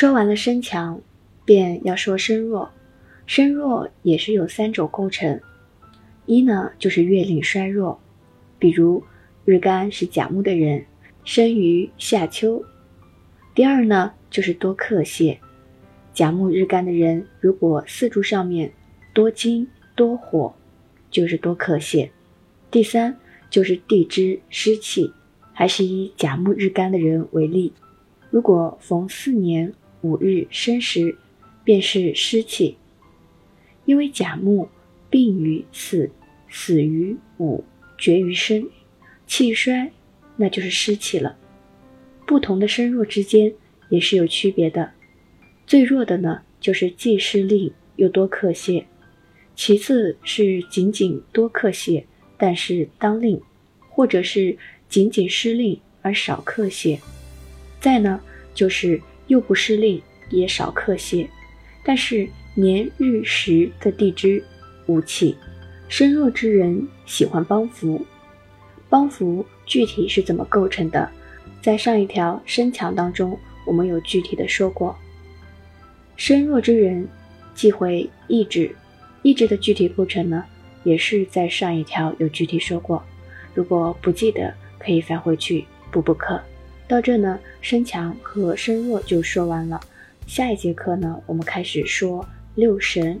说完了身强，便要说身弱。身弱也是有三种构成，一呢就是月令衰弱，比如日干是甲木的人，生于夏秋。第二呢就是多克泄，甲木日干的人如果四柱上面多金多火，就是多克泄。第三就是地支湿气，还是以甲木日干的人为例，如果逢四年五日生时，便是湿气。因为甲木病于四，死于五，绝于生，气衰，那就是湿气了。不同的身弱之间也是有区别的。最弱的呢，就是既失令又多克泄；其次是仅仅多克泄，但是当令，或者是仅仅失令而少克泄；再呢，就是又不失令也少克泄，但是。年日时的地支无气，身弱之人喜欢帮扶。帮扶具体是怎么构成的？在上一条身强当中，我们有具体的说过。身弱之人忌讳意志，意志的具体构成呢，也是在上一条有具体说过。如果不记得，可以翻回去补补课。到这呢，身强和身弱就说完了。下一节课呢，我们开始说。六神。